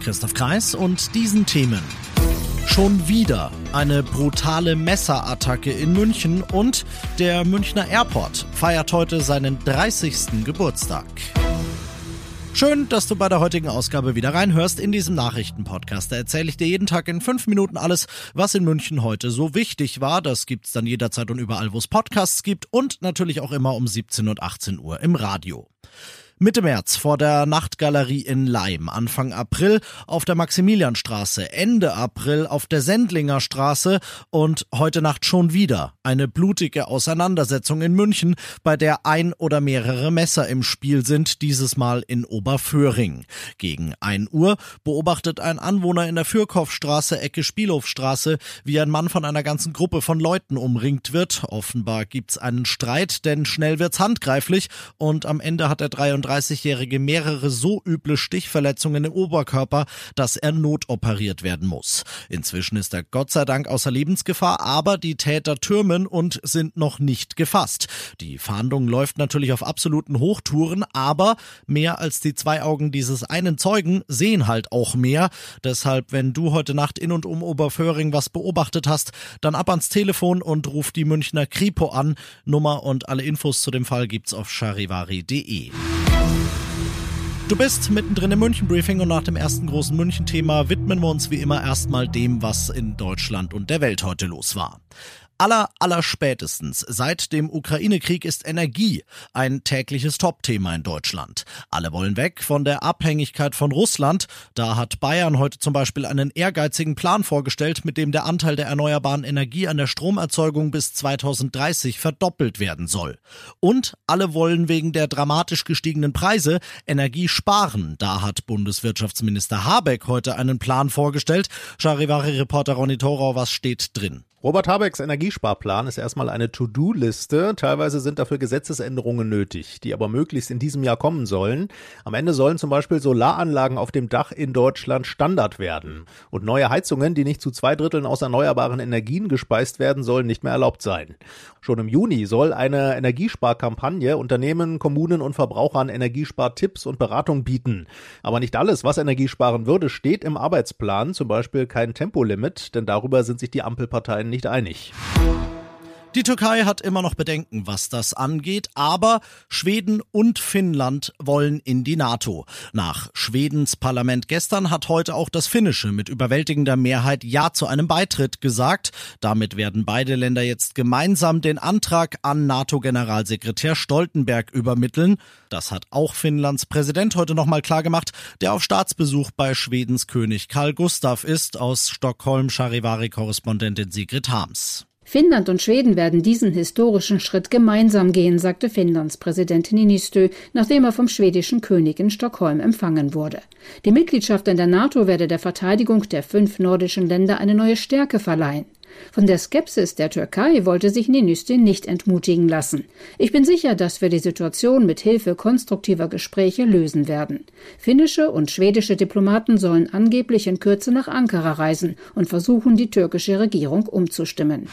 Christoph Kreis und diesen Themen. Schon wieder eine brutale Messerattacke in München und der Münchner Airport feiert heute seinen 30. Geburtstag. Schön, dass du bei der heutigen Ausgabe wieder reinhörst in diesem Nachrichtenpodcast. Da erzähle ich dir jeden Tag in fünf Minuten alles, was in München heute so wichtig war. Das gibt's dann jederzeit und überall, wo es Podcasts gibt und natürlich auch immer um 17 und 18 Uhr im Radio. Mitte März vor der Nachtgalerie in Leim, Anfang April auf der Maximilianstraße, Ende April auf der Sendlinger Straße und heute Nacht schon wieder eine blutige Auseinandersetzung in München, bei der ein oder mehrere Messer im Spiel sind, dieses Mal in Oberföhring. Gegen ein Uhr beobachtet ein Anwohner in der Fürkopfstraße, Ecke Spielhofstraße, wie ein Mann von einer ganzen Gruppe von Leuten umringt wird. Offenbar gibt's einen Streit, denn schnell wird's handgreiflich und am Ende hat der 33 33-Jährige mehrere so üble Stichverletzungen im Oberkörper, dass er notoperiert werden muss. Inzwischen ist er Gott sei Dank außer Lebensgefahr, aber die Täter türmen und sind noch nicht gefasst. Die Fahndung läuft natürlich auf absoluten Hochtouren, aber mehr als die zwei Augen dieses einen Zeugen sehen halt auch mehr. Deshalb, wenn du heute Nacht in und um Oberföhring was beobachtet hast, dann ab ans Telefon und ruf die Münchner Kripo an. Nummer und alle Infos zu dem Fall gibt's auf charivari.de. Du bist mittendrin im München-Briefing und nach dem ersten großen München-Thema widmen wir uns wie immer erstmal dem, was in Deutschland und der Welt heute los war aller, aller spätestens seit dem Ukraine-Krieg ist Energie ein tägliches Topthema in Deutschland. Alle wollen weg von der Abhängigkeit von Russland. Da hat Bayern heute zum Beispiel einen ehrgeizigen Plan vorgestellt, mit dem der Anteil der erneuerbaren Energie an der Stromerzeugung bis 2030 verdoppelt werden soll. Und alle wollen wegen der dramatisch gestiegenen Preise Energie sparen. Da hat Bundeswirtschaftsminister Habeck heute einen Plan vorgestellt. Charivari-Reporter Ronny Thorau, was steht drin? Robert Habecks Energiesparplan ist erstmal eine To-Do-Liste. Teilweise sind dafür Gesetzesänderungen nötig, die aber möglichst in diesem Jahr kommen sollen. Am Ende sollen zum Beispiel Solaranlagen auf dem Dach in Deutschland Standard werden. Und neue Heizungen, die nicht zu zwei Dritteln aus erneuerbaren Energien gespeist werden, sollen nicht mehr erlaubt sein. Schon im Juni soll eine Energiesparkampagne Unternehmen, Kommunen und Verbrauchern Energiespartipps und Beratung bieten. Aber nicht alles, was Energie sparen würde, steht im Arbeitsplan, zum Beispiel kein Tempolimit, denn darüber sind sich die Ampelparteien nicht einig. Die Türkei hat immer noch Bedenken, was das angeht, aber Schweden und Finnland wollen in die NATO. Nach Schwedens Parlament gestern hat heute auch das Finnische mit überwältigender Mehrheit Ja zu einem Beitritt gesagt. Damit werden beide Länder jetzt gemeinsam den Antrag an NATO-Generalsekretär Stoltenberg übermitteln. Das hat auch Finnlands Präsident heute nochmal klargemacht, der auf Staatsbesuch bei Schwedens König Karl Gustav ist. Aus Stockholm Charivari-Korrespondentin Sigrid Harms. Finnland und Schweden werden diesen historischen Schritt gemeinsam gehen, sagte Finnlands Präsident Niinistö, nachdem er vom schwedischen König in Stockholm empfangen wurde. Die Mitgliedschaft in der NATO werde der Verteidigung der fünf nordischen Länder eine neue Stärke verleihen. Von der Skepsis der Türkei wollte sich Ninüste nicht entmutigen lassen. Ich bin sicher, dass wir die Situation mit Hilfe konstruktiver Gespräche lösen werden. Finnische und schwedische Diplomaten sollen angeblich in Kürze nach Ankara reisen und versuchen, die türkische Regierung umzustimmen.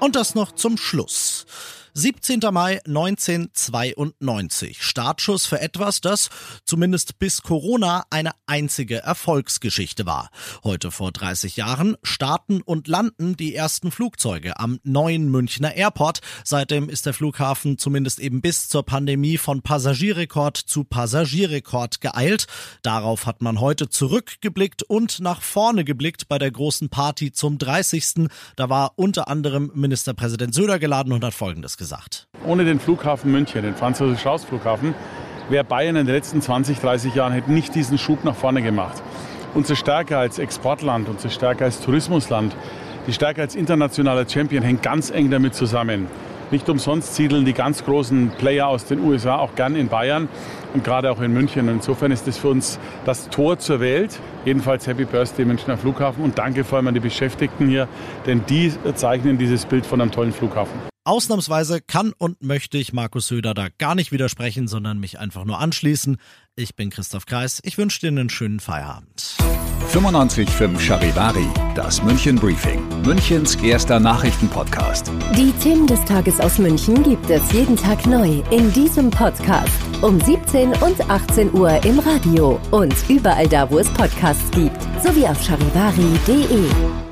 Und das noch zum Schluss. 17. Mai 1992. Startschuss für etwas, das zumindest bis Corona eine einzige Erfolgsgeschichte war. Heute vor 30 Jahren starten und landen die ersten Flugzeuge am neuen Münchner Airport. Seitdem ist der Flughafen zumindest eben bis zur Pandemie von Passagierrekord zu Passagierrekord geeilt. Darauf hat man heute zurückgeblickt und nach vorne geblickt bei der großen Party zum 30. Da war unter anderem Ministerpräsident Söder geladen und hat Folgendes gesagt. Ohne den Flughafen München, den Franz-Josef-Strauß-Flughafen, wäre Bayern in den letzten 20, 30 Jahren hätte nicht diesen Schub nach vorne gemacht. Unsere Stärke als Exportland, unsere Stärke als Tourismusland, die Stärke als internationaler Champion hängt ganz eng damit zusammen. Nicht umsonst siedeln die ganz großen Player aus den USA auch gern in Bayern. und gerade auch in München. Insofern ist das für uns das Tor zur Welt. Jedenfalls Happy Birthday Münchner Flughafen und danke vor allem an die Beschäftigten hier, denn die zeichnen dieses Bild von einem tollen Flughafen. Ausnahmsweise kann und möchte ich Markus Söder da gar nicht widersprechen, sondern mich einfach nur anschließen. Ich bin Christoph Kreis. Ich wünsche dir einen schönen Feierabend. 95.5 Charivari, das München Briefing, Münchens erster Nachrichtenpodcast. Die Themen des Tages aus München gibt es jeden Tag neu in diesem Podcast um 17 und 18 Uhr im Radio und überall da, wo es Podcasts gibt, sowie auf charivari.de.